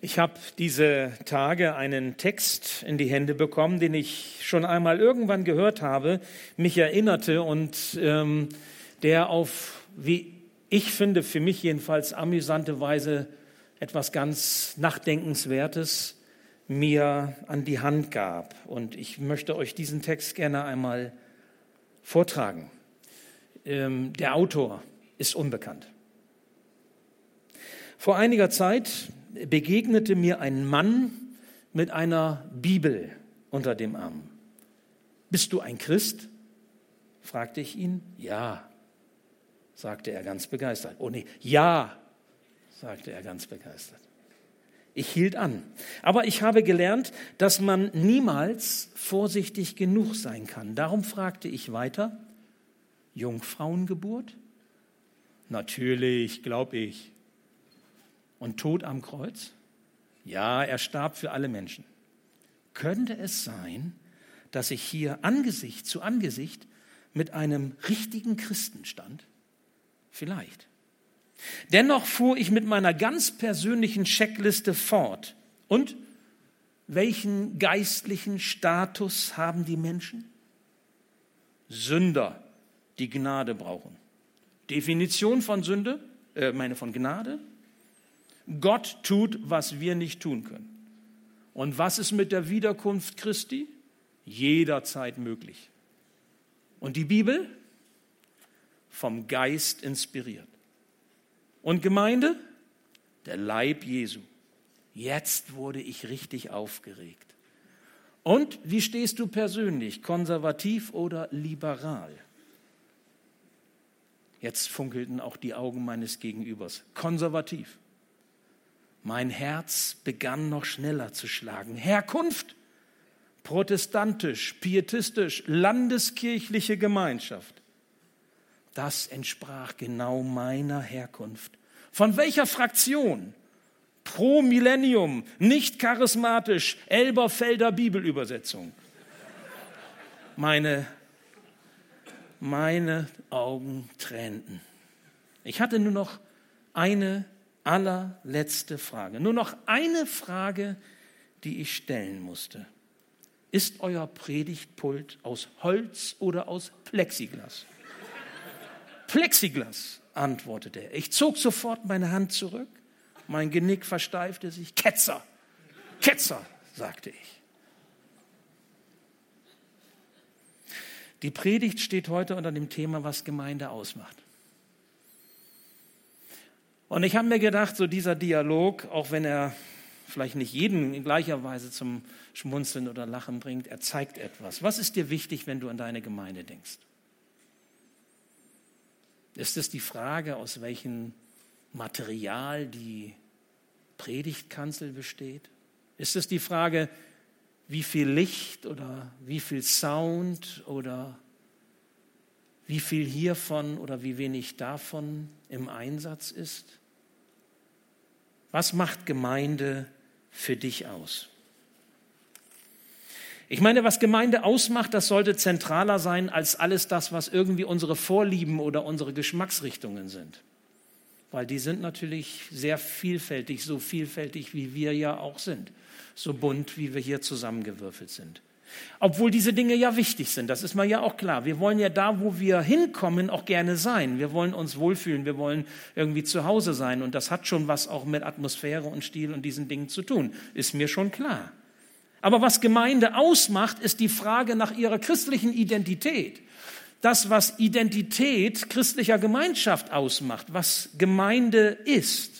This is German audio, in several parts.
Ich habe diese Tage einen Text in die Hände bekommen, den ich schon einmal irgendwann gehört habe, mich erinnerte und ähm, der auf, wie ich finde, für mich jedenfalls amüsante Weise etwas ganz Nachdenkenswertes mir an die Hand gab. Und ich möchte euch diesen Text gerne einmal vortragen. Ähm, der Autor ist unbekannt. Vor einiger Zeit begegnete mir ein Mann mit einer Bibel unter dem Arm. Bist du ein Christ? fragte ich ihn. Ja, sagte er ganz begeistert. Oh nee, ja, sagte er ganz begeistert. Ich hielt an. Aber ich habe gelernt, dass man niemals vorsichtig genug sein kann. Darum fragte ich weiter, Jungfrauengeburt? Natürlich, glaub ich und Tod am Kreuz? Ja, er starb für alle Menschen. Könnte es sein, dass ich hier Angesicht zu Angesicht mit einem richtigen Christen stand? Vielleicht. Dennoch fuhr ich mit meiner ganz persönlichen Checkliste fort. Und welchen geistlichen Status haben die Menschen? Sünder, die Gnade brauchen. Definition von Sünde, äh, meine von Gnade, Gott tut, was wir nicht tun können. Und was ist mit der Wiederkunft Christi? Jederzeit möglich. Und die Bibel? Vom Geist inspiriert. Und Gemeinde? Der Leib Jesu. Jetzt wurde ich richtig aufgeregt. Und wie stehst du persönlich? Konservativ oder liberal? Jetzt funkelten auch die Augen meines Gegenübers. Konservativ. Mein Herz begann noch schneller zu schlagen. Herkunft, protestantisch, pietistisch, landeskirchliche Gemeinschaft. Das entsprach genau meiner Herkunft. Von welcher Fraktion? Pro Millennium, nicht charismatisch, Elberfelder Bibelübersetzung. Meine, meine Augen tränten. Ich hatte nur noch eine allerletzte Frage. Nur noch eine Frage, die ich stellen musste. Ist euer Predigtpult aus Holz oder aus Plexiglas? Plexiglas, antwortete er. Ich zog sofort meine Hand zurück. Mein Genick versteifte sich. Ketzer, Ketzer, sagte ich. Die Predigt steht heute unter dem Thema, was Gemeinde ausmacht. Und ich habe mir gedacht, so dieser Dialog, auch wenn er vielleicht nicht jeden in gleicher Weise zum Schmunzeln oder Lachen bringt, er zeigt etwas. Was ist dir wichtig, wenn du an deine Gemeinde denkst? Ist es die Frage, aus welchem Material die Predigtkanzel besteht? Ist es die Frage, wie viel Licht oder wie viel Sound oder wie viel hiervon oder wie wenig davon im Einsatz ist? Was macht Gemeinde für dich aus? Ich meine, was Gemeinde ausmacht, das sollte zentraler sein als alles das, was irgendwie unsere Vorlieben oder unsere Geschmacksrichtungen sind. Weil die sind natürlich sehr vielfältig, so vielfältig, wie wir ja auch sind, so bunt, wie wir hier zusammengewürfelt sind. Obwohl diese Dinge ja wichtig sind, das ist mir ja auch klar. Wir wollen ja da, wo wir hinkommen, auch gerne sein. Wir wollen uns wohlfühlen, wir wollen irgendwie zu Hause sein. Und das hat schon was auch mit Atmosphäre und Stil und diesen Dingen zu tun, ist mir schon klar. Aber was Gemeinde ausmacht, ist die Frage nach ihrer christlichen Identität. Das, was Identität christlicher Gemeinschaft ausmacht, was Gemeinde ist.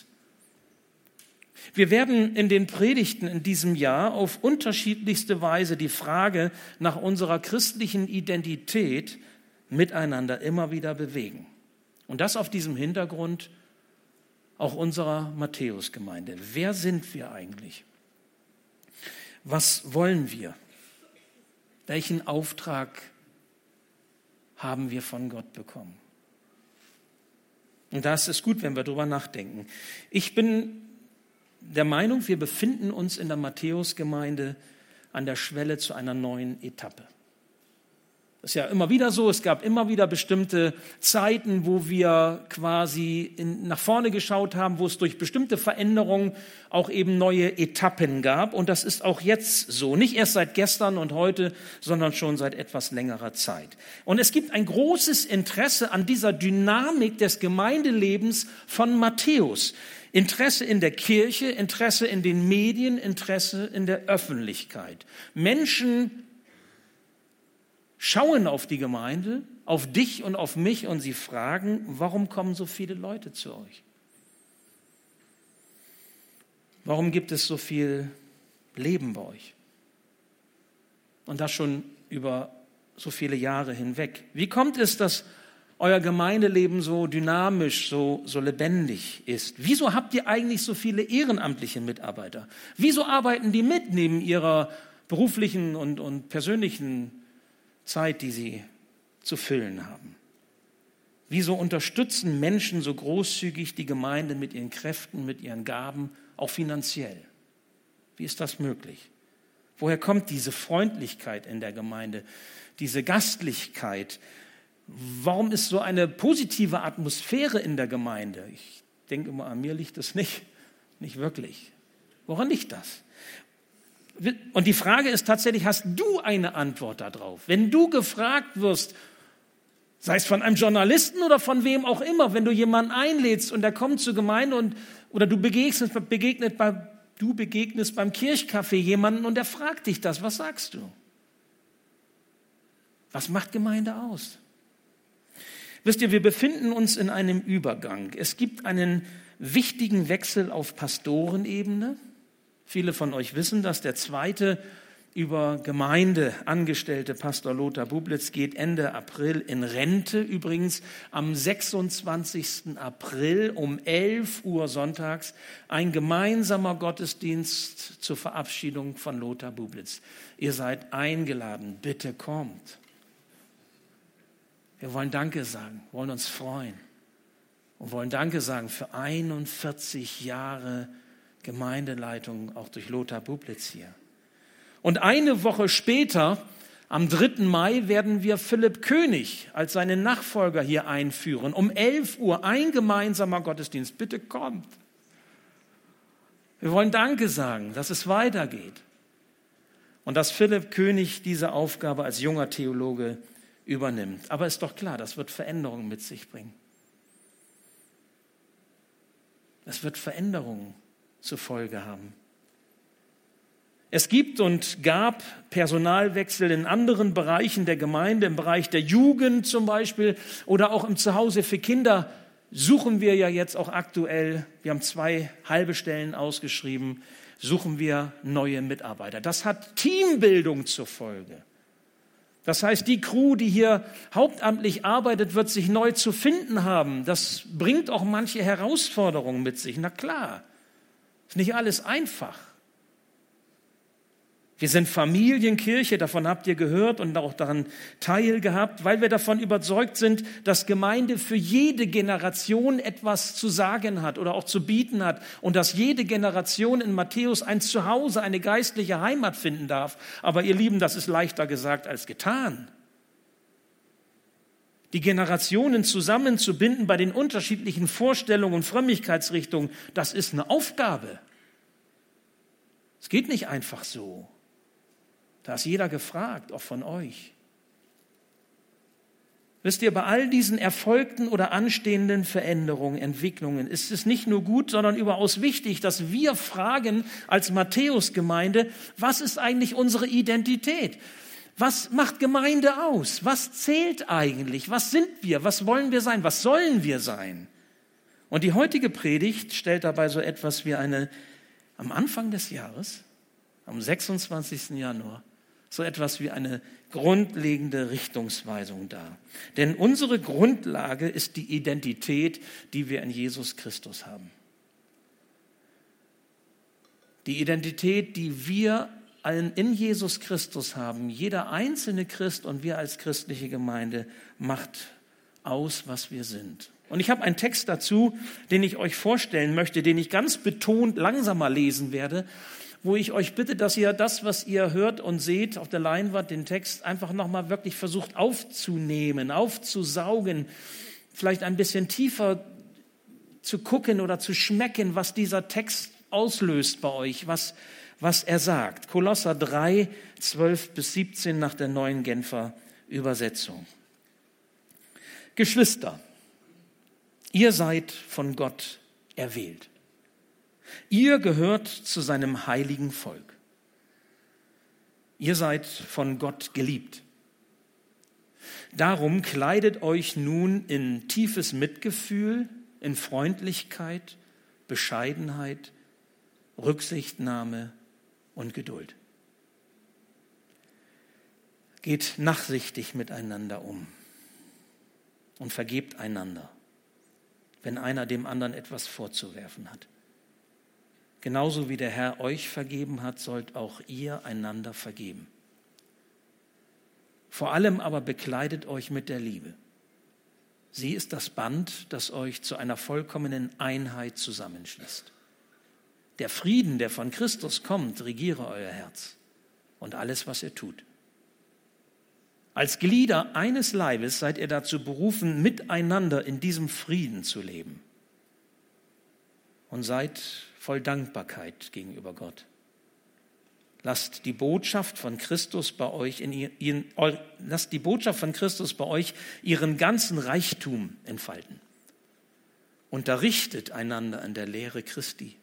Wir werden in den Predigten in diesem Jahr auf unterschiedlichste Weise die Frage nach unserer christlichen Identität miteinander immer wieder bewegen. Und das auf diesem Hintergrund auch unserer Matthäusgemeinde. Wer sind wir eigentlich? Was wollen wir? Welchen Auftrag haben wir von Gott bekommen? Und das ist gut, wenn wir darüber nachdenken. Ich bin der Meinung, wir befinden uns in der Matthäusgemeinde an der Schwelle zu einer neuen Etappe. Das ist ja immer wieder so. Es gab immer wieder bestimmte Zeiten, wo wir quasi in, nach vorne geschaut haben, wo es durch bestimmte Veränderungen auch eben neue Etappen gab. Und das ist auch jetzt so. Nicht erst seit gestern und heute, sondern schon seit etwas längerer Zeit. Und es gibt ein großes Interesse an dieser Dynamik des Gemeindelebens von Matthäus. Interesse in der Kirche, Interesse in den Medien, Interesse in der Öffentlichkeit. Menschen schauen auf die Gemeinde, auf dich und auf mich und sie fragen, warum kommen so viele Leute zu euch? Warum gibt es so viel Leben bei euch? Und das schon über so viele Jahre hinweg. Wie kommt es, dass euer Gemeindeleben so dynamisch, so, so lebendig ist? Wieso habt ihr eigentlich so viele ehrenamtliche Mitarbeiter? Wieso arbeiten die mit neben ihrer beruflichen und, und persönlichen Zeit, die sie zu füllen haben. Wieso unterstützen Menschen so großzügig die Gemeinde mit ihren Kräften, mit ihren Gaben, auch finanziell? Wie ist das möglich? Woher kommt diese Freundlichkeit in der Gemeinde, diese Gastlichkeit? Warum ist so eine positive Atmosphäre in der Gemeinde? Ich denke mal, an mir liegt es nicht, nicht wirklich. Woran liegt das? Und die Frage ist tatsächlich, hast du eine Antwort darauf? Wenn du gefragt wirst, sei es von einem Journalisten oder von wem auch immer, wenn du jemanden einlädst und der kommt zur Gemeinde und, oder du begegnest, begegnet bei, du begegnest beim Kirchcafé jemanden und der fragt dich das, was sagst du? Was macht Gemeinde aus? Wisst ihr, wir befinden uns in einem Übergang. Es gibt einen wichtigen Wechsel auf Pastorenebene. Viele von euch wissen, dass der zweite über Gemeinde angestellte Pastor Lothar Bublitz geht Ende April in Rente. Übrigens am 26. April um 11 Uhr sonntags ein gemeinsamer Gottesdienst zur Verabschiedung von Lothar Bublitz. Ihr seid eingeladen, bitte kommt. Wir wollen Danke sagen, wollen uns freuen und wollen Danke sagen für 41 Jahre Gemeindeleitung auch durch Lothar Bublitz hier. Und eine Woche später, am 3. Mai, werden wir Philipp König als seinen Nachfolger hier einführen. Um 11 Uhr ein gemeinsamer Gottesdienst. Bitte kommt. Wir wollen Danke sagen, dass es weitergeht. Und dass Philipp König diese Aufgabe als junger Theologe übernimmt. Aber ist doch klar, das wird Veränderungen mit sich bringen. Es wird Veränderungen zur Folge haben. Es gibt und gab Personalwechsel in anderen Bereichen der Gemeinde, im Bereich der Jugend zum Beispiel oder auch im Zuhause für Kinder suchen wir ja jetzt auch aktuell, wir haben zwei halbe Stellen ausgeschrieben, suchen wir neue Mitarbeiter. Das hat Teambildung zur Folge. Das heißt, die Crew, die hier hauptamtlich arbeitet, wird sich neu zu finden haben. Das bringt auch manche Herausforderungen mit sich. Na klar. Ist nicht alles einfach. Wir sind Familienkirche, davon habt ihr gehört und auch daran teilgehabt, weil wir davon überzeugt sind, dass Gemeinde für jede Generation etwas zu sagen hat oder auch zu bieten hat und dass jede Generation in Matthäus ein Zuhause, eine geistliche Heimat finden darf. Aber ihr Lieben, das ist leichter gesagt als getan die Generationen zusammenzubinden bei den unterschiedlichen Vorstellungen und Frömmigkeitsrichtungen, das ist eine Aufgabe. Es geht nicht einfach so. Da ist jeder gefragt, auch von euch. Wisst ihr, bei all diesen erfolgten oder anstehenden Veränderungen, Entwicklungen ist es nicht nur gut, sondern überaus wichtig, dass wir fragen als Matthäus-Gemeinde, was ist eigentlich unsere Identität? Was macht Gemeinde aus? Was zählt eigentlich? Was sind wir? Was wollen wir sein? Was sollen wir sein? Und die heutige Predigt stellt dabei so etwas wie eine, am Anfang des Jahres, am 26. Januar, so etwas wie eine grundlegende Richtungsweisung dar. Denn unsere Grundlage ist die Identität, die wir in Jesus Christus haben. Die Identität, die wir in Jesus Christus haben, jeder einzelne Christ und wir als christliche Gemeinde macht aus, was wir sind. Und ich habe einen Text dazu, den ich euch vorstellen möchte, den ich ganz betont langsamer lesen werde. Wo ich euch bitte, dass ihr das, was ihr hört und seht auf der Leinwand, den Text einfach nochmal wirklich versucht aufzunehmen, aufzusaugen, vielleicht ein bisschen tiefer zu gucken oder zu schmecken, was dieser Text auslöst bei euch, was, was er sagt. Kolosser 3, 12 bis 17 nach der neuen Genfer Übersetzung. Geschwister, ihr seid von Gott erwählt. Ihr gehört zu seinem heiligen Volk. Ihr seid von Gott geliebt. Darum kleidet euch nun in tiefes Mitgefühl, in Freundlichkeit, Bescheidenheit, Rücksichtnahme und Geduld. Geht nachsichtig miteinander um und vergebt einander, wenn einer dem anderen etwas vorzuwerfen hat. Genauso wie der Herr euch vergeben hat, sollt auch ihr einander vergeben. Vor allem aber bekleidet euch mit der Liebe. Sie ist das Band, das euch zu einer vollkommenen Einheit zusammenschließt. Der Frieden, der von Christus kommt, regiere euer Herz und alles, was ihr tut. Als Glieder eines Leibes seid ihr dazu berufen, miteinander in diesem Frieden zu leben. Und seid voll Dankbarkeit gegenüber Gott. Lasst die Botschaft von Christus bei euch in ihren, lasst die Botschaft von Christus bei euch ihren ganzen Reichtum entfalten. Unterrichtet einander an der Lehre Christi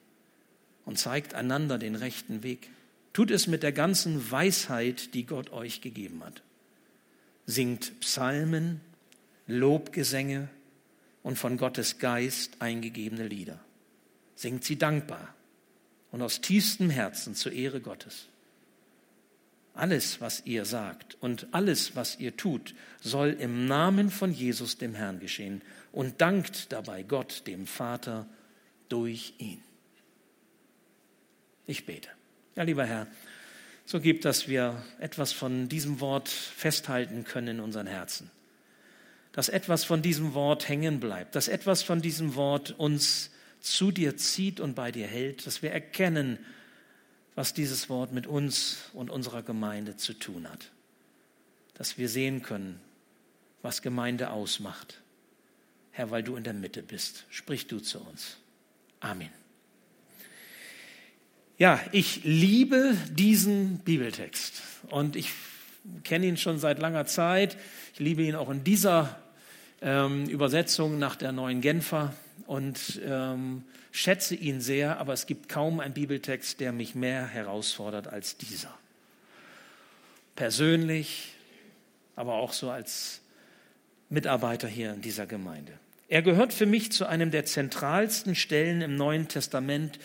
und zeigt einander den rechten Weg. Tut es mit der ganzen Weisheit, die Gott euch gegeben hat. Singt Psalmen, Lobgesänge und von Gottes Geist eingegebene Lieder singt sie dankbar und aus tiefstem Herzen zur Ehre Gottes. Alles, was ihr sagt und alles, was ihr tut, soll im Namen von Jesus dem Herrn geschehen und dankt dabei Gott, dem Vater, durch ihn. Ich bete. Ja, lieber Herr, so gibt, dass wir etwas von diesem Wort festhalten können in unseren Herzen. Dass etwas von diesem Wort hängen bleibt, dass etwas von diesem Wort uns zu dir zieht und bei dir hält, dass wir erkennen, was dieses Wort mit uns und unserer Gemeinde zu tun hat. Dass wir sehen können, was Gemeinde ausmacht. Herr, weil du in der Mitte bist, sprich du zu uns. Amen. Ja, ich liebe diesen Bibeltext und ich kenne ihn schon seit langer Zeit. Ich liebe ihn auch in dieser ähm, Übersetzung nach der neuen Genfer und ähm, schätze ihn sehr, aber es gibt kaum einen Bibeltext, der mich mehr herausfordert als dieser. Persönlich, aber auch so als Mitarbeiter hier in dieser Gemeinde. Er gehört für mich zu einem der zentralsten Stellen im Neuen Testament,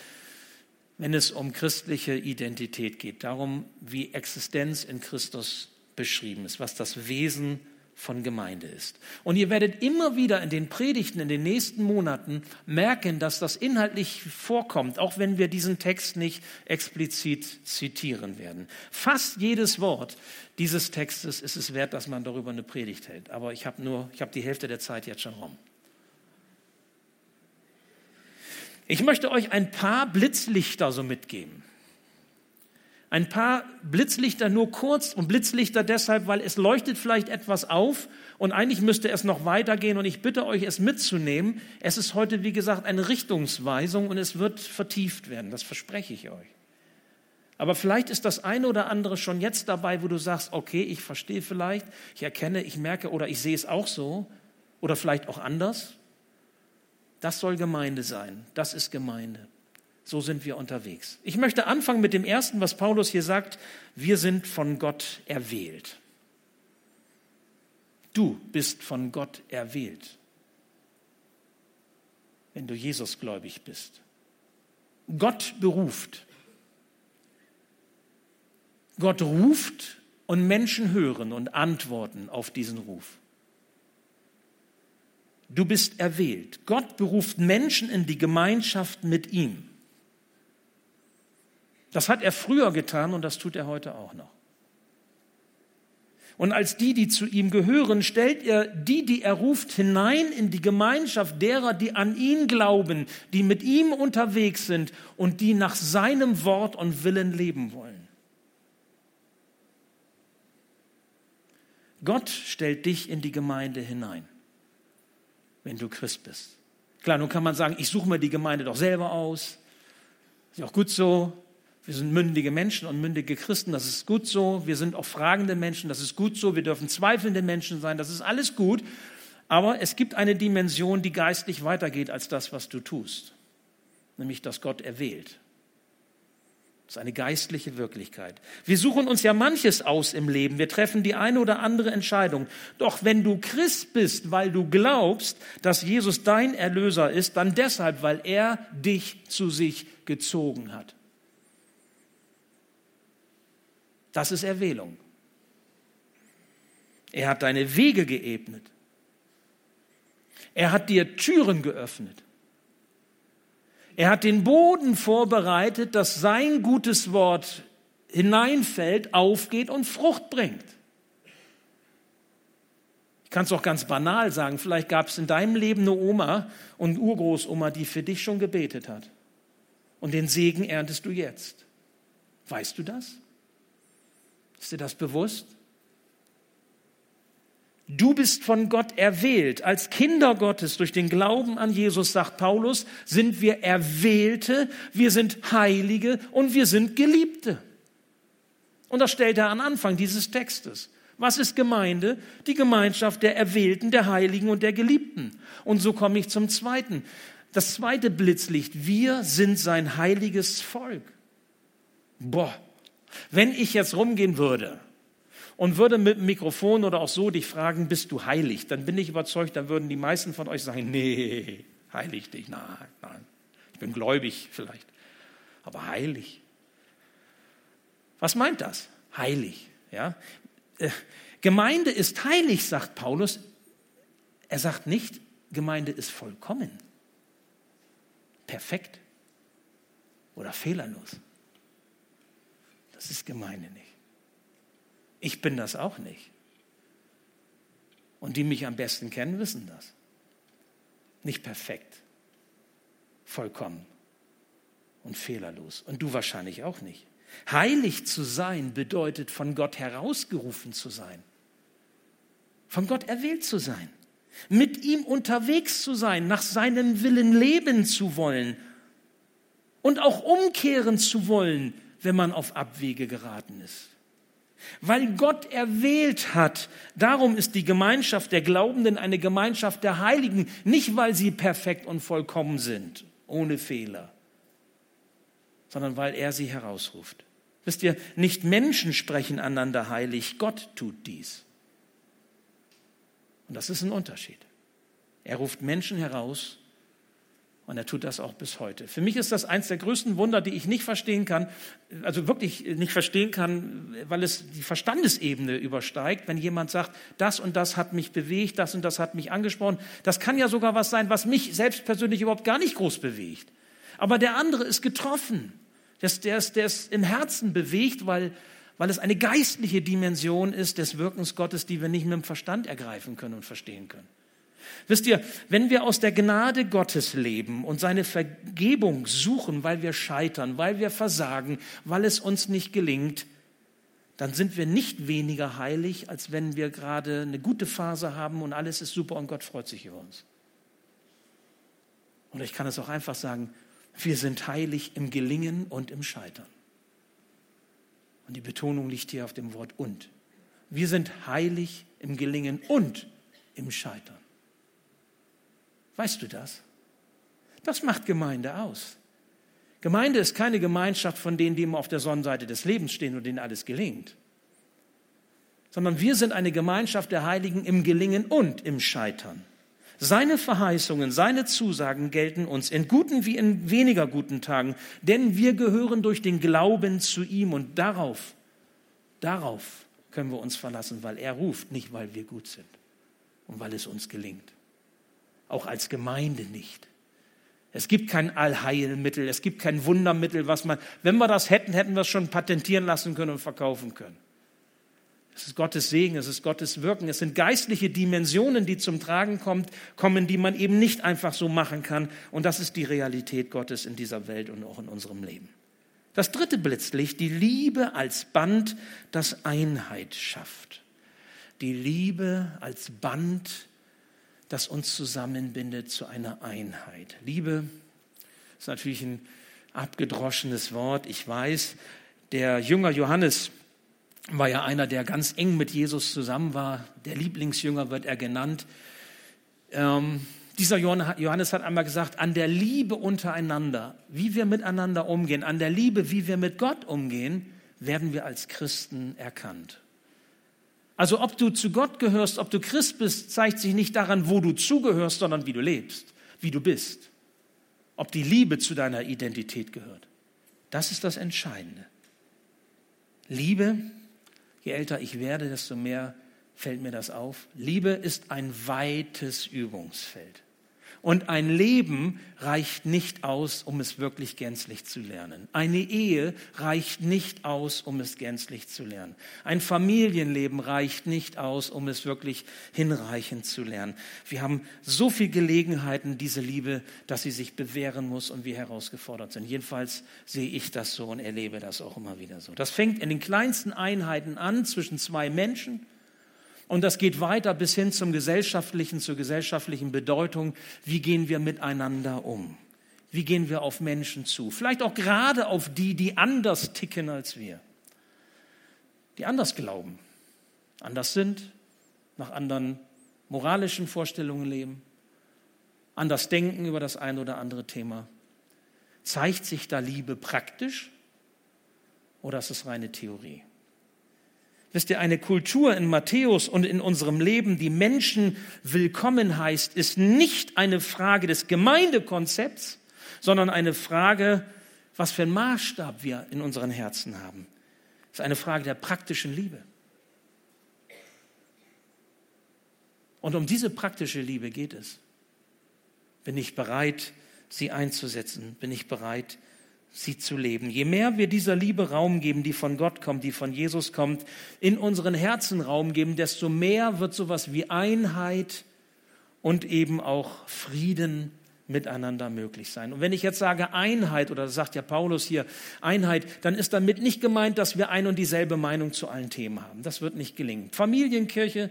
wenn es um christliche Identität geht, darum, wie Existenz in Christus beschrieben ist, was das Wesen ist von Gemeinde ist. Und ihr werdet immer wieder in den Predigten in den nächsten Monaten merken, dass das inhaltlich vorkommt, auch wenn wir diesen Text nicht explizit zitieren werden. Fast jedes Wort dieses Textes ist es wert, dass man darüber eine Predigt hält. Aber ich habe nur, ich habe die Hälfte der Zeit jetzt schon rum. Ich möchte euch ein paar Blitzlichter so mitgeben. Ein paar Blitzlichter nur kurz und Blitzlichter deshalb, weil es leuchtet vielleicht etwas auf und eigentlich müsste es noch weitergehen und ich bitte euch, es mitzunehmen. Es ist heute, wie gesagt, eine Richtungsweisung und es wird vertieft werden, das verspreche ich euch. Aber vielleicht ist das eine oder andere schon jetzt dabei, wo du sagst, okay, ich verstehe vielleicht, ich erkenne, ich merke oder ich sehe es auch so oder vielleicht auch anders. Das soll Gemeinde sein, das ist Gemeinde. So sind wir unterwegs. Ich möchte anfangen mit dem ersten, was Paulus hier sagt. Wir sind von Gott erwählt. Du bist von Gott erwählt, wenn du Jesus gläubig bist. Gott beruft. Gott ruft und Menschen hören und antworten auf diesen Ruf. Du bist erwählt. Gott beruft Menschen in die Gemeinschaft mit ihm. Das hat er früher getan und das tut er heute auch noch. Und als die, die zu ihm gehören, stellt er die, die er ruft, hinein in die Gemeinschaft derer, die an ihn glauben, die mit ihm unterwegs sind und die nach seinem Wort und Willen leben wollen. Gott stellt dich in die Gemeinde hinein, wenn du Christ bist. Klar, nun kann man sagen, ich suche mir die Gemeinde doch selber aus. Ist ja auch gut so. Wir sind mündige Menschen und mündige Christen, das ist gut so. Wir sind auch fragende Menschen, das ist gut so. Wir dürfen zweifelnde Menschen sein, das ist alles gut. Aber es gibt eine Dimension, die geistlich weitergeht als das, was du tust. Nämlich, dass Gott erwählt. Das ist eine geistliche Wirklichkeit. Wir suchen uns ja manches aus im Leben. Wir treffen die eine oder andere Entscheidung. Doch wenn du Christ bist, weil du glaubst, dass Jesus dein Erlöser ist, dann deshalb, weil er dich zu sich gezogen hat. Das ist Erwählung. Er hat deine Wege geebnet. Er hat dir Türen geöffnet. Er hat den Boden vorbereitet, dass sein gutes Wort hineinfällt, aufgeht und Frucht bringt. Ich kann es auch ganz banal sagen, vielleicht gab es in deinem Leben eine Oma und Urgroßoma, die für dich schon gebetet hat. Und den Segen erntest du jetzt. Weißt du das? Ist dir das bewusst? Du bist von Gott erwählt. Als Kinder Gottes durch den Glauben an Jesus, sagt Paulus, sind wir Erwählte, wir sind Heilige und wir sind Geliebte. Und das stellt er an Anfang dieses Textes. Was ist Gemeinde? Die Gemeinschaft der Erwählten, der Heiligen und der Geliebten. Und so komme ich zum zweiten. Das zweite Blitzlicht. Wir sind sein heiliges Volk. Boah, wenn ich jetzt rumgehen würde und würde mit dem Mikrofon oder auch so dich fragen, bist du heilig? Dann bin ich überzeugt, dann würden die meisten von euch sagen, nee, heilig dich, nein, nein. Ich bin gläubig vielleicht, aber heilig. Was meint das? Heilig, ja? Äh, Gemeinde ist heilig, sagt Paulus. Er sagt nicht, Gemeinde ist vollkommen, perfekt oder fehlerlos. Das ist Gemeinde nicht. Ich bin das auch nicht. Und die mich am besten kennen, wissen das. Nicht perfekt, vollkommen und fehlerlos. Und du wahrscheinlich auch nicht. Heilig zu sein bedeutet, von Gott herausgerufen zu sein. Von Gott erwählt zu sein. Mit ihm unterwegs zu sein, nach seinem Willen leben zu wollen. Und auch umkehren zu wollen, wenn man auf Abwege geraten ist weil Gott erwählt hat. Darum ist die Gemeinschaft der Glaubenden eine Gemeinschaft der Heiligen, nicht weil sie perfekt und vollkommen sind, ohne Fehler, sondern weil er sie herausruft. Wisst ihr, nicht Menschen sprechen einander heilig, Gott tut dies. Und das ist ein Unterschied. Er ruft Menschen heraus und er tut das auch bis heute. Für mich ist das eines der größten Wunder, die ich nicht verstehen kann, also wirklich nicht verstehen kann, weil es die Verstandesebene übersteigt, wenn jemand sagt, das und das hat mich bewegt, das und das hat mich angesprochen. Das kann ja sogar was sein, was mich selbst persönlich überhaupt gar nicht groß bewegt. Aber der andere ist getroffen. Der ist, der ist, der ist im Herzen bewegt, weil, weil es eine geistliche Dimension ist des Wirkens Gottes, die wir nicht mit dem Verstand ergreifen können und verstehen können. Wisst ihr, wenn wir aus der Gnade Gottes leben und seine Vergebung suchen, weil wir scheitern, weil wir versagen, weil es uns nicht gelingt, dann sind wir nicht weniger heilig, als wenn wir gerade eine gute Phase haben und alles ist super und Gott freut sich über uns. Und ich kann es auch einfach sagen, wir sind heilig im Gelingen und im Scheitern. Und die Betonung liegt hier auf dem Wort und. Wir sind heilig im Gelingen und im Scheitern. Weißt du das? Das macht Gemeinde aus. Gemeinde ist keine Gemeinschaft von denen, die immer auf der Sonnenseite des Lebens stehen und denen alles gelingt, sondern wir sind eine Gemeinschaft der Heiligen im Gelingen und im Scheitern. Seine Verheißungen, seine Zusagen gelten uns in guten wie in weniger guten Tagen, denn wir gehören durch den Glauben zu ihm und darauf, darauf können wir uns verlassen, weil er ruft, nicht weil wir gut sind und weil es uns gelingt auch als Gemeinde nicht. Es gibt kein Allheilmittel, es gibt kein Wundermittel, was man, wenn wir das hätten, hätten wir es schon patentieren lassen können und verkaufen können. Es ist Gottes Segen, es ist Gottes Wirken, es sind geistliche Dimensionen, die zum Tragen kommt, kommen, die man eben nicht einfach so machen kann. Und das ist die Realität Gottes in dieser Welt und auch in unserem Leben. Das dritte Blitzlicht, die Liebe als Band, das Einheit schafft. Die Liebe als Band, das uns zusammenbindet zu einer Einheit. Liebe ist natürlich ein abgedroschenes Wort, ich weiß. Der Jünger Johannes war ja einer, der ganz eng mit Jesus zusammen war. Der Lieblingsjünger wird er genannt. Ähm, dieser Johannes hat einmal gesagt, an der Liebe untereinander, wie wir miteinander umgehen, an der Liebe, wie wir mit Gott umgehen, werden wir als Christen erkannt. Also ob du zu Gott gehörst, ob du Christ bist, zeigt sich nicht daran, wo du zugehörst, sondern wie du lebst, wie du bist. Ob die Liebe zu deiner Identität gehört. Das ist das Entscheidende. Liebe, je älter ich werde, desto mehr fällt mir das auf. Liebe ist ein weites Übungsfeld. Und ein Leben reicht nicht aus, um es wirklich gänzlich zu lernen. Eine Ehe reicht nicht aus, um es gänzlich zu lernen. Ein Familienleben reicht nicht aus, um es wirklich hinreichend zu lernen. Wir haben so viele Gelegenheiten, diese Liebe, dass sie sich bewähren muss und wir herausgefordert sind. Jedenfalls sehe ich das so und erlebe das auch immer wieder so. Das fängt in den kleinsten Einheiten an zwischen zwei Menschen und das geht weiter bis hin zum gesellschaftlichen, zur gesellschaftlichen Bedeutung. Wie gehen wir miteinander um? Wie gehen wir auf Menschen zu? Vielleicht auch gerade auf die, die anders ticken als wir. Die anders glauben, anders sind, nach anderen moralischen Vorstellungen leben, anders denken über das ein oder andere Thema. Zeigt sich da Liebe praktisch oder ist es reine Theorie? Wisst ihr, eine Kultur in Matthäus und in unserem Leben, die Menschen willkommen heißt, ist nicht eine Frage des Gemeindekonzepts, sondern eine Frage, was für einen Maßstab wir in unseren Herzen haben. Es ist eine Frage der praktischen Liebe. Und um diese praktische Liebe geht es. Bin ich bereit, sie einzusetzen? Bin ich bereit, sie zu leben. Je mehr wir dieser Liebe Raum geben, die von Gott kommt, die von Jesus kommt, in unseren Herzen Raum geben, desto mehr wird sowas wie Einheit und eben auch Frieden miteinander möglich sein. Und wenn ich jetzt sage Einheit, oder sagt ja Paulus hier, Einheit, dann ist damit nicht gemeint, dass wir ein und dieselbe Meinung zu allen Themen haben. Das wird nicht gelingen. Familienkirche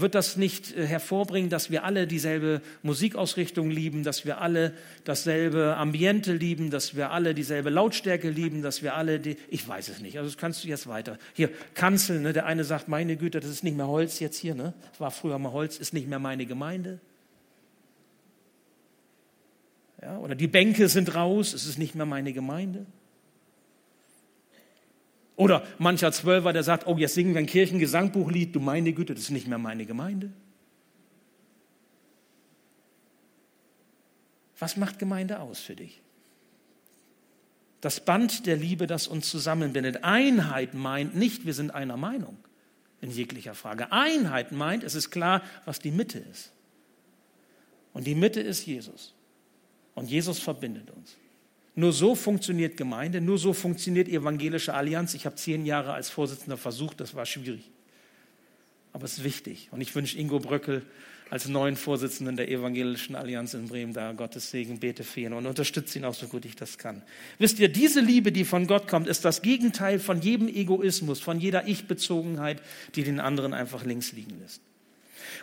wird das nicht äh, hervorbringen, dass wir alle dieselbe Musikausrichtung lieben, dass wir alle dasselbe Ambiente lieben, dass wir alle dieselbe Lautstärke lieben, dass wir alle die, ich weiß es nicht. Also das kannst du jetzt weiter. Hier, Kanzel, ne? der eine sagt, meine Güte, das ist nicht mehr Holz jetzt hier, ne? War früher mal Holz, ist nicht mehr meine Gemeinde. Ja, oder die Bänke sind raus, es ist nicht mehr meine Gemeinde. Oder mancher Zwölfer, der sagt, oh, jetzt singen wir ein Kirchengesangbuchlied, du meine Güte, das ist nicht mehr meine Gemeinde. Was macht Gemeinde aus für dich? Das Band der Liebe, das uns zusammenbindet. Einheit meint nicht, wir sind einer Meinung in jeglicher Frage. Einheit meint, es ist klar, was die Mitte ist. Und die Mitte ist Jesus. Und Jesus verbindet uns. Nur so funktioniert Gemeinde, nur so funktioniert evangelische Allianz. Ich habe zehn Jahre als Vorsitzender versucht, das war schwierig. Aber es ist wichtig. Und ich wünsche Ingo Bröckel als neuen Vorsitzenden der Evangelischen Allianz in Bremen da Gottes Segen, bete für ihn und unterstütze ihn auch so gut ich das kann. Wisst ihr, diese Liebe, die von Gott kommt, ist das Gegenteil von jedem Egoismus, von jeder Ich-Bezogenheit, die den anderen einfach links liegen lässt.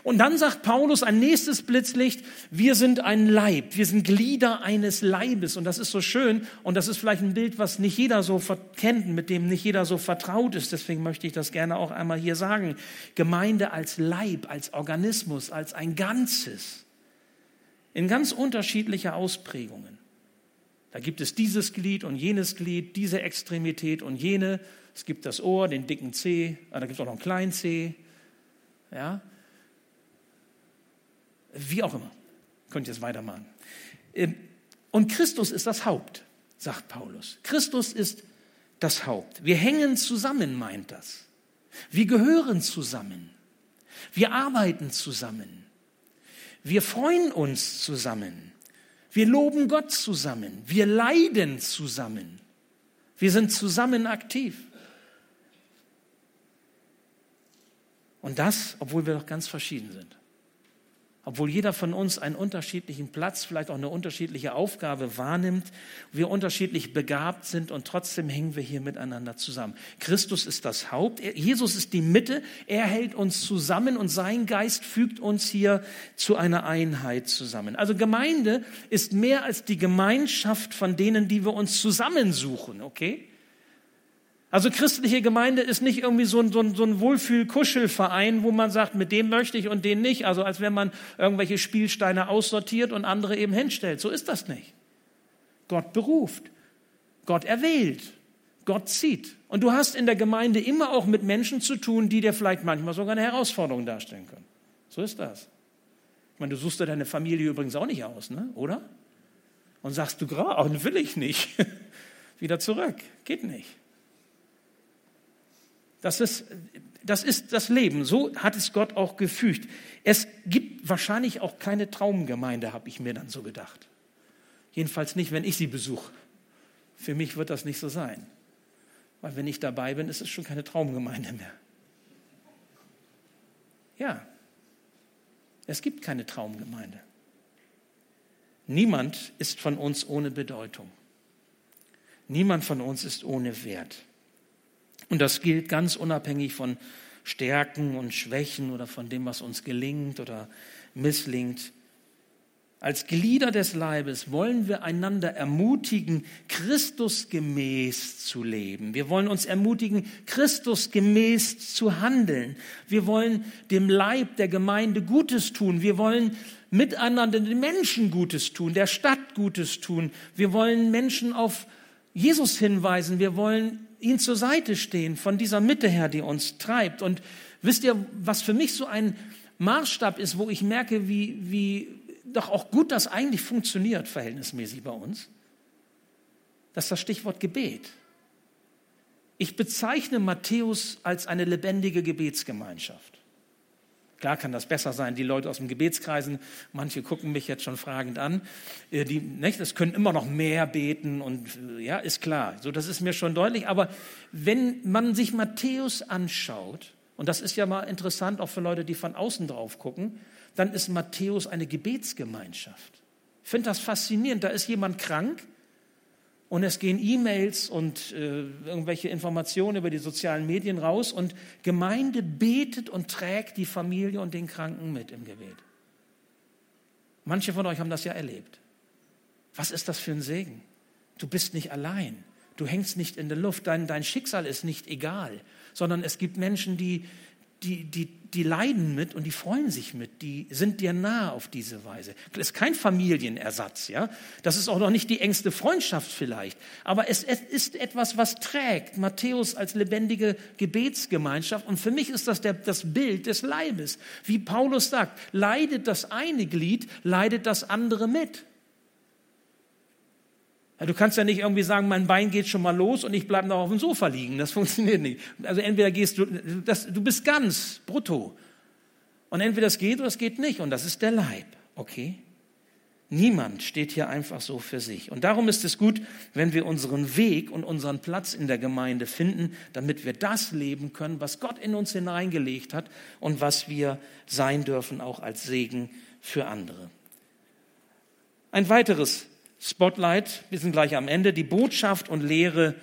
Und dann sagt Paulus ein nächstes Blitzlicht, wir sind ein Leib, wir sind Glieder eines Leibes. Und das ist so schön und das ist vielleicht ein Bild, was nicht jeder so kennt, mit dem nicht jeder so vertraut ist. Deswegen möchte ich das gerne auch einmal hier sagen. Gemeinde als Leib, als Organismus, als ein Ganzes. In ganz unterschiedlicher Ausprägungen. Da gibt es dieses Glied und jenes Glied, diese Extremität und jene. Es gibt das Ohr, den dicken C, ah, da gibt es auch noch einen kleinen C. Ja, wie auch immer. Könnt ihr es weitermachen. Ähm, und Christus ist das Haupt, sagt Paulus. Christus ist das Haupt. Wir hängen zusammen, meint das. Wir gehören zusammen. Wir arbeiten zusammen. Wir freuen uns zusammen. Wir loben Gott zusammen. Wir leiden zusammen. Wir sind zusammen aktiv. Und das, obwohl wir doch ganz verschieden sind. Obwohl jeder von uns einen unterschiedlichen Platz, vielleicht auch eine unterschiedliche Aufgabe wahrnimmt, wir unterschiedlich begabt sind und trotzdem hängen wir hier miteinander zusammen. Christus ist das Haupt, Jesus ist die Mitte, er hält uns zusammen und sein Geist fügt uns hier zu einer Einheit zusammen. Also Gemeinde ist mehr als die Gemeinschaft von denen, die wir uns zusammensuchen, okay? Also christliche Gemeinde ist nicht irgendwie so ein, so ein, so ein Wohlfühl-Kuschelverein, wo man sagt, mit dem möchte ich und den nicht. Also als wenn man irgendwelche Spielsteine aussortiert und andere eben hinstellt. So ist das nicht. Gott beruft. Gott erwählt. Gott zieht. Und du hast in der Gemeinde immer auch mit Menschen zu tun, die dir vielleicht manchmal sogar eine Herausforderung darstellen können. So ist das. Ich meine, du suchst dir deine Familie übrigens auch nicht aus, ne? oder? Und sagst du gerade, will ich nicht. Wieder zurück. Geht nicht. Das ist, das ist das Leben. So hat es Gott auch gefügt. Es gibt wahrscheinlich auch keine Traumgemeinde, habe ich mir dann so gedacht. Jedenfalls nicht, wenn ich sie besuche. Für mich wird das nicht so sein. Weil wenn ich dabei bin, ist es schon keine Traumgemeinde mehr. Ja, es gibt keine Traumgemeinde. Niemand ist von uns ohne Bedeutung. Niemand von uns ist ohne Wert. Und das gilt ganz unabhängig von Stärken und Schwächen oder von dem, was uns gelingt oder misslingt. Als Glieder des Leibes wollen wir einander ermutigen, Christusgemäß zu leben. Wir wollen uns ermutigen, Christusgemäß zu handeln. Wir wollen dem Leib der Gemeinde Gutes tun. Wir wollen miteinander den Menschen Gutes tun, der Stadt Gutes tun. Wir wollen Menschen auf Jesus hinweisen. Wir wollen ihn zur Seite stehen, von dieser Mitte her, die uns treibt. Und wisst ihr, was für mich so ein Maßstab ist, wo ich merke, wie, wie doch auch gut das eigentlich funktioniert, verhältnismäßig bei uns? Das ist das Stichwort Gebet. Ich bezeichne Matthäus als eine lebendige Gebetsgemeinschaft. Klar kann das besser sein, die Leute aus dem Gebetskreisen, manche gucken mich jetzt schon fragend an, äh, die, nicht, das können immer noch mehr beten und äh, ja, ist klar, so das ist mir schon deutlich, aber wenn man sich Matthäus anschaut, und das ist ja mal interessant auch für Leute, die von außen drauf gucken, dann ist Matthäus eine Gebetsgemeinschaft. Ich finde das faszinierend, da ist jemand krank und es gehen E-Mails und äh, irgendwelche Informationen über die sozialen Medien raus und Gemeinde betet und trägt die Familie und den Kranken mit im Gebet. Manche von euch haben das ja erlebt. Was ist das für ein Segen? Du bist nicht allein. Du hängst nicht in der Luft. Dein, dein Schicksal ist nicht egal, sondern es gibt Menschen, die, die, die, die leiden mit und die freuen sich mit, die sind dir nah auf diese Weise. Das ist kein Familienersatz, ja. Das ist auch noch nicht die engste Freundschaft vielleicht, aber es, es ist etwas, was trägt. Matthäus als lebendige Gebetsgemeinschaft und für mich ist das der, das Bild des Leibes. Wie Paulus sagt, leidet das eine Glied, leidet das andere mit. Ja, du kannst ja nicht irgendwie sagen, mein Bein geht schon mal los und ich bleibe noch auf dem Sofa liegen. Das funktioniert nicht. Also entweder gehst du, das, du bist ganz brutto. Und entweder es geht oder es geht nicht. Und das ist der Leib. Okay? Niemand steht hier einfach so für sich. Und darum ist es gut, wenn wir unseren Weg und unseren Platz in der Gemeinde finden, damit wir das leben können, was Gott in uns hineingelegt hat und was wir sein dürfen, auch als Segen für andere. Ein weiteres Spotlight, wir sind gleich am Ende, die Botschaft und Lehre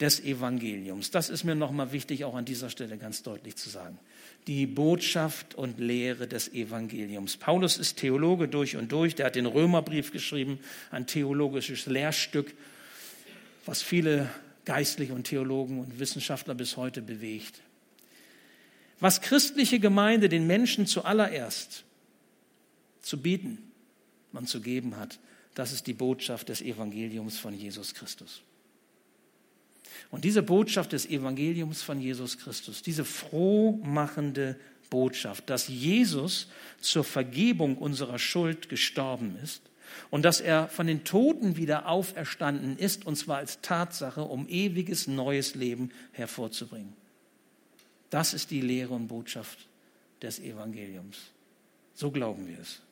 des Evangeliums. Das ist mir nochmal wichtig, auch an dieser Stelle ganz deutlich zu sagen. Die Botschaft und Lehre des Evangeliums. Paulus ist Theologe durch und durch, der hat den Römerbrief geschrieben, ein theologisches Lehrstück, was viele Geistliche und Theologen und Wissenschaftler bis heute bewegt. Was christliche Gemeinde den Menschen zuallererst zu bieten, man zu geben hat, das ist die Botschaft des Evangeliums von Jesus Christus. Und diese Botschaft des Evangeliums von Jesus Christus, diese frohmachende Botschaft, dass Jesus zur Vergebung unserer Schuld gestorben ist und dass er von den Toten wieder auferstanden ist, und zwar als Tatsache, um ewiges neues Leben hervorzubringen. Das ist die Lehre und Botschaft des Evangeliums. So glauben wir es.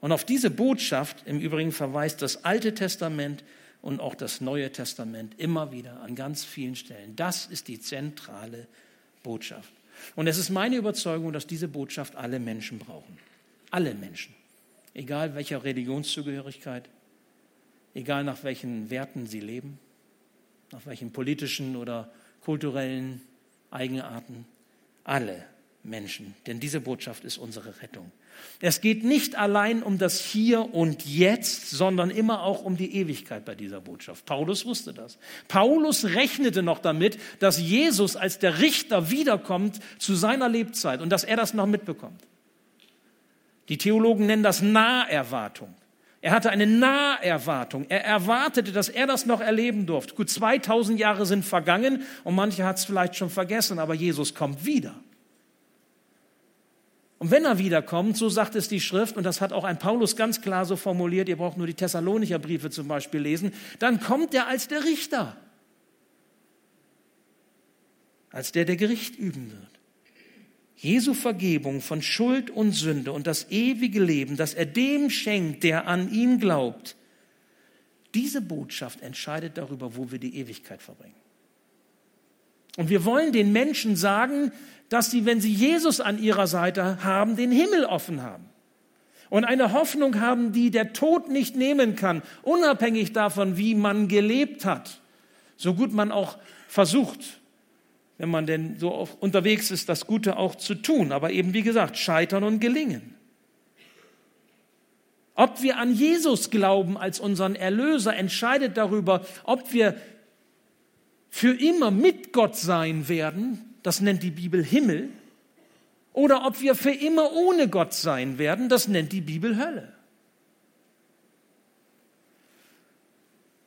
Und auf diese Botschaft im Übrigen verweist das Alte Testament und auch das Neue Testament immer wieder an ganz vielen Stellen. Das ist die zentrale Botschaft. Und es ist meine Überzeugung, dass diese Botschaft alle Menschen brauchen. Alle Menschen. Egal welcher Religionszugehörigkeit, egal nach welchen Werten sie leben, nach welchen politischen oder kulturellen Eigenarten. Alle Menschen. Denn diese Botschaft ist unsere Rettung. Es geht nicht allein um das Hier und Jetzt, sondern immer auch um die Ewigkeit bei dieser Botschaft. Paulus wusste das. Paulus rechnete noch damit, dass Jesus als der Richter wiederkommt zu seiner Lebzeit und dass er das noch mitbekommt. Die Theologen nennen das Naherwartung. Er hatte eine Naherwartung. Er erwartete, dass er das noch erleben durfte. Gut, 2000 Jahre sind vergangen und manche hat es vielleicht schon vergessen, aber Jesus kommt wieder. Und wenn er wiederkommt, so sagt es die Schrift, und das hat auch ein Paulus ganz klar so formuliert, ihr braucht nur die Thessalonicher Briefe zum Beispiel lesen, dann kommt er als der Richter, als der, der Gericht üben wird. Jesu Vergebung von Schuld und Sünde und das ewige Leben, das er dem schenkt, der an ihn glaubt, diese Botschaft entscheidet darüber, wo wir die Ewigkeit verbringen. Und wir wollen den Menschen sagen, dass sie, wenn sie Jesus an ihrer Seite haben, den Himmel offen haben. Und eine Hoffnung haben, die der Tod nicht nehmen kann, unabhängig davon, wie man gelebt hat. So gut man auch versucht, wenn man denn so unterwegs ist, das Gute auch zu tun. Aber eben, wie gesagt, scheitern und gelingen. Ob wir an Jesus glauben als unseren Erlöser, entscheidet darüber, ob wir für immer mit Gott sein werden das nennt die Bibel Himmel, oder ob wir für immer ohne Gott sein werden, das nennt die Bibel Hölle.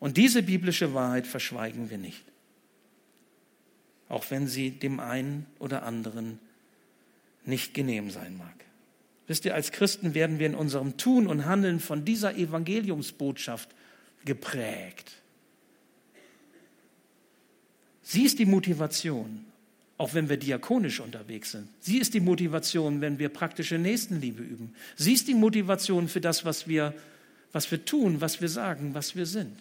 Und diese biblische Wahrheit verschweigen wir nicht, auch wenn sie dem einen oder anderen nicht genehm sein mag. Wisst ihr, als Christen werden wir in unserem Tun und Handeln von dieser Evangeliumsbotschaft geprägt. Sie ist die Motivation, auch wenn wir diakonisch unterwegs sind. Sie ist die Motivation, wenn wir praktische Nächstenliebe üben. Sie ist die Motivation für das, was wir, was wir tun, was wir sagen, was wir sind.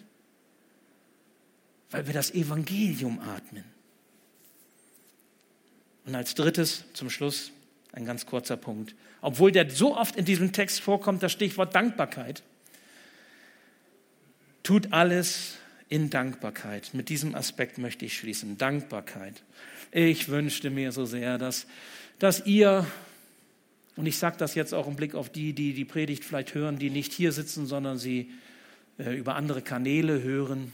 Weil wir das Evangelium atmen. Und als drittes, zum Schluss, ein ganz kurzer Punkt. Obwohl der so oft in diesem Text vorkommt, das Stichwort Dankbarkeit. Tut alles in Dankbarkeit. Mit diesem Aspekt möchte ich schließen. Dankbarkeit. Ich wünschte mir so sehr, dass, dass ihr, und ich sage das jetzt auch im Blick auf die, die die Predigt vielleicht hören, die nicht hier sitzen, sondern sie äh, über andere Kanäle hören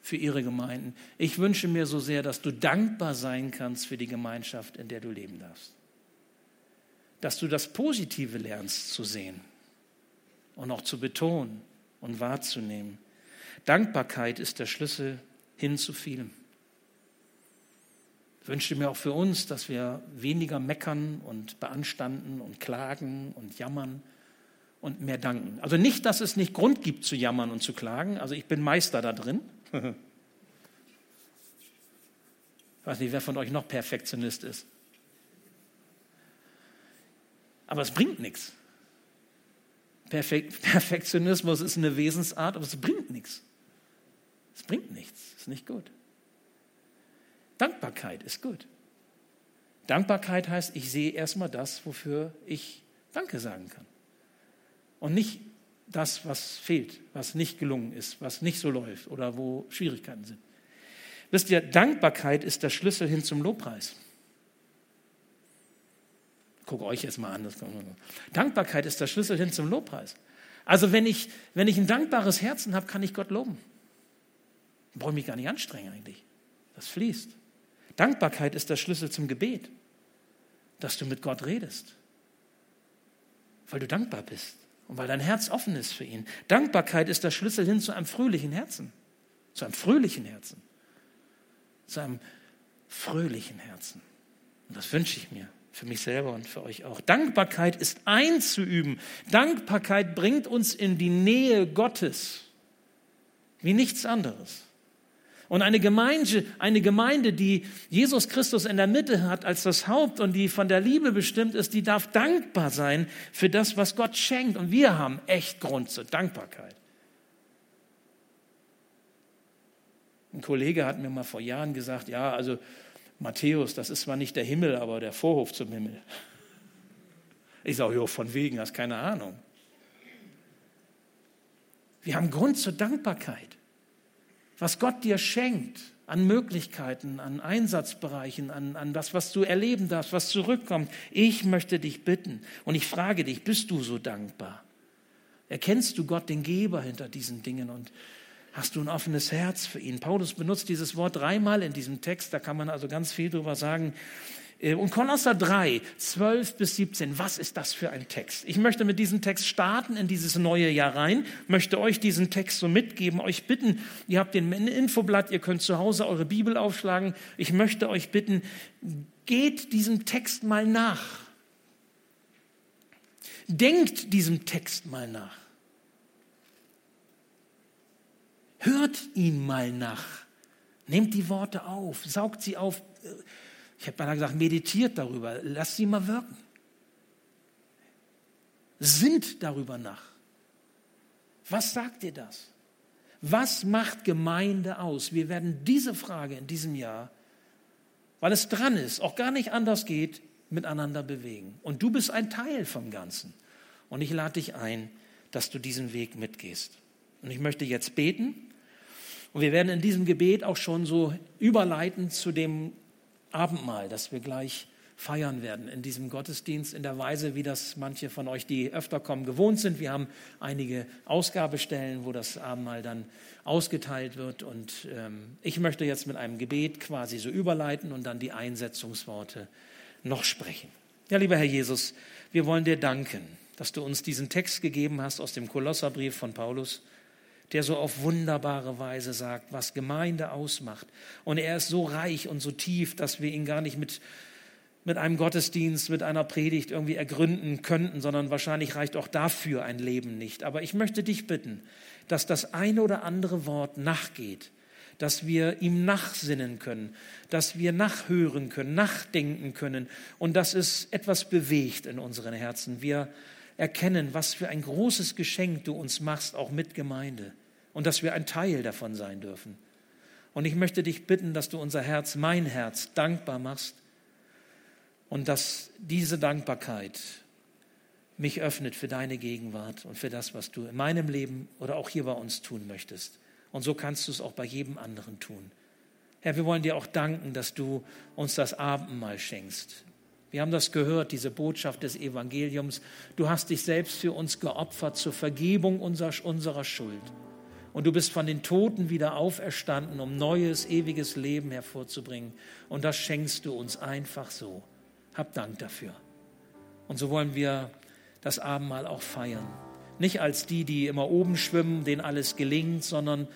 für ihre Gemeinden. Ich wünsche mir so sehr, dass du dankbar sein kannst für die Gemeinschaft, in der du leben darfst. Dass du das Positive lernst zu sehen und auch zu betonen und wahrzunehmen. Dankbarkeit ist der Schlüssel hin zu vielem. Ich wünsche mir auch für uns, dass wir weniger meckern und beanstanden und klagen und jammern und mehr danken. Also nicht, dass es nicht Grund gibt zu jammern und zu klagen. Also ich bin Meister da drin. Ich weiß nicht, wer von euch noch Perfektionist ist. Aber es bringt nichts. Perfektionismus ist eine Wesensart, aber es bringt nichts. Es bringt nichts. Es ist nicht gut. Dankbarkeit ist gut. Dankbarkeit heißt, ich sehe erstmal das, wofür ich Danke sagen kann. Und nicht das, was fehlt, was nicht gelungen ist, was nicht so läuft oder wo Schwierigkeiten sind. Wisst ihr, Dankbarkeit ist der Schlüssel hin zum Lobpreis. Guck euch jetzt mal an. Dankbarkeit ist der Schlüssel hin zum Lobpreis. Also wenn ich, wenn ich ein dankbares Herzen habe, kann ich Gott loben. Brauche ich mich gar nicht anstrengen eigentlich. Das fließt. Dankbarkeit ist der Schlüssel zum Gebet, dass du mit Gott redest, weil du dankbar bist und weil dein Herz offen ist für ihn. Dankbarkeit ist der Schlüssel hin zu einem fröhlichen Herzen, zu einem fröhlichen Herzen, zu einem fröhlichen Herzen. Und das wünsche ich mir für mich selber und für euch auch. Dankbarkeit ist einzuüben. Dankbarkeit bringt uns in die Nähe Gottes wie nichts anderes. Und eine Gemeinde, eine Gemeinde, die Jesus Christus in der Mitte hat als das Haupt und die von der Liebe bestimmt ist, die darf dankbar sein für das, was Gott schenkt. Und wir haben echt Grund zur Dankbarkeit. Ein Kollege hat mir mal vor Jahren gesagt, ja, also Matthäus, das ist zwar nicht der Himmel, aber der Vorhof zum Himmel. Ich sage, jo, von wegen, hast keine Ahnung. Wir haben Grund zur Dankbarkeit. Was Gott dir schenkt an Möglichkeiten, an Einsatzbereichen, an, an das, was du erleben darfst, was zurückkommt. Ich möchte dich bitten und ich frage dich, bist du so dankbar? Erkennst du Gott, den Geber hinter diesen Dingen und hast du ein offenes Herz für ihn? Paulus benutzt dieses Wort dreimal in diesem Text, da kann man also ganz viel drüber sagen. Äh, und Kolosser 3, 12 bis 17, was ist das für ein Text? Ich möchte mit diesem Text starten in dieses neue Jahr rein, möchte euch diesen Text so mitgeben, euch bitten, ihr habt den Infoblatt, ihr könnt zu Hause eure Bibel aufschlagen. Ich möchte euch bitten, geht diesem Text mal nach. Denkt diesem Text mal nach. Hört ihn mal nach. Nehmt die Worte auf, saugt sie auf ich habe mal gesagt, meditiert darüber, lasst sie mal wirken. Sind darüber nach. Was sagt dir das? Was macht Gemeinde aus? Wir werden diese Frage in diesem Jahr, weil es dran ist, auch gar nicht anders geht, miteinander bewegen. Und du bist ein Teil vom Ganzen. Und ich lade dich ein, dass du diesen Weg mitgehst. Und ich möchte jetzt beten. Und wir werden in diesem Gebet auch schon so überleiten zu dem Abendmahl, das wir gleich feiern werden in diesem Gottesdienst in der Weise, wie das manche von euch, die öfter kommen, gewohnt sind. Wir haben einige Ausgabestellen, wo das Abendmahl dann ausgeteilt wird. Und ähm, ich möchte jetzt mit einem Gebet quasi so überleiten und dann die Einsetzungsworte noch sprechen. Ja, lieber Herr Jesus, wir wollen dir danken, dass du uns diesen Text gegeben hast aus dem Kolosserbrief von Paulus der so auf wunderbare Weise sagt, was Gemeinde ausmacht. Und er ist so reich und so tief, dass wir ihn gar nicht mit, mit einem Gottesdienst, mit einer Predigt irgendwie ergründen könnten, sondern wahrscheinlich reicht auch dafür ein Leben nicht. Aber ich möchte dich bitten, dass das eine oder andere Wort nachgeht, dass wir ihm nachsinnen können, dass wir nachhören können, nachdenken können und dass es etwas bewegt in unseren Herzen. Wir erkennen, was für ein großes Geschenk du uns machst, auch mit Gemeinde und dass wir ein Teil davon sein dürfen. Und ich möchte dich bitten, dass du unser Herz, mein Herz, dankbar machst und dass diese Dankbarkeit mich öffnet für deine Gegenwart und für das, was du in meinem Leben oder auch hier bei uns tun möchtest. Und so kannst du es auch bei jedem anderen tun. Herr, wir wollen dir auch danken, dass du uns das Abendmahl schenkst. Wir haben das gehört, diese Botschaft des Evangeliums. Du hast dich selbst für uns geopfert zur Vergebung unserer, unserer Schuld und du bist von den Toten wieder auferstanden, um neues, ewiges Leben hervorzubringen. Und das schenkst du uns einfach so. Hab Dank dafür. Und so wollen wir das Abendmahl auch feiern. Nicht als die, die immer oben schwimmen, denen alles gelingt, sondern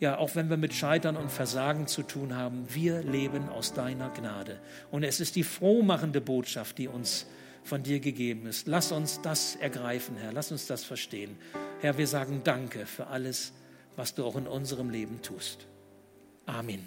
ja, auch wenn wir mit Scheitern und Versagen zu tun haben, wir leben aus deiner Gnade. Und es ist die frohmachende Botschaft, die uns von dir gegeben ist. Lass uns das ergreifen, Herr. Lass uns das verstehen. Herr, wir sagen Danke für alles, was du auch in unserem Leben tust. Amen.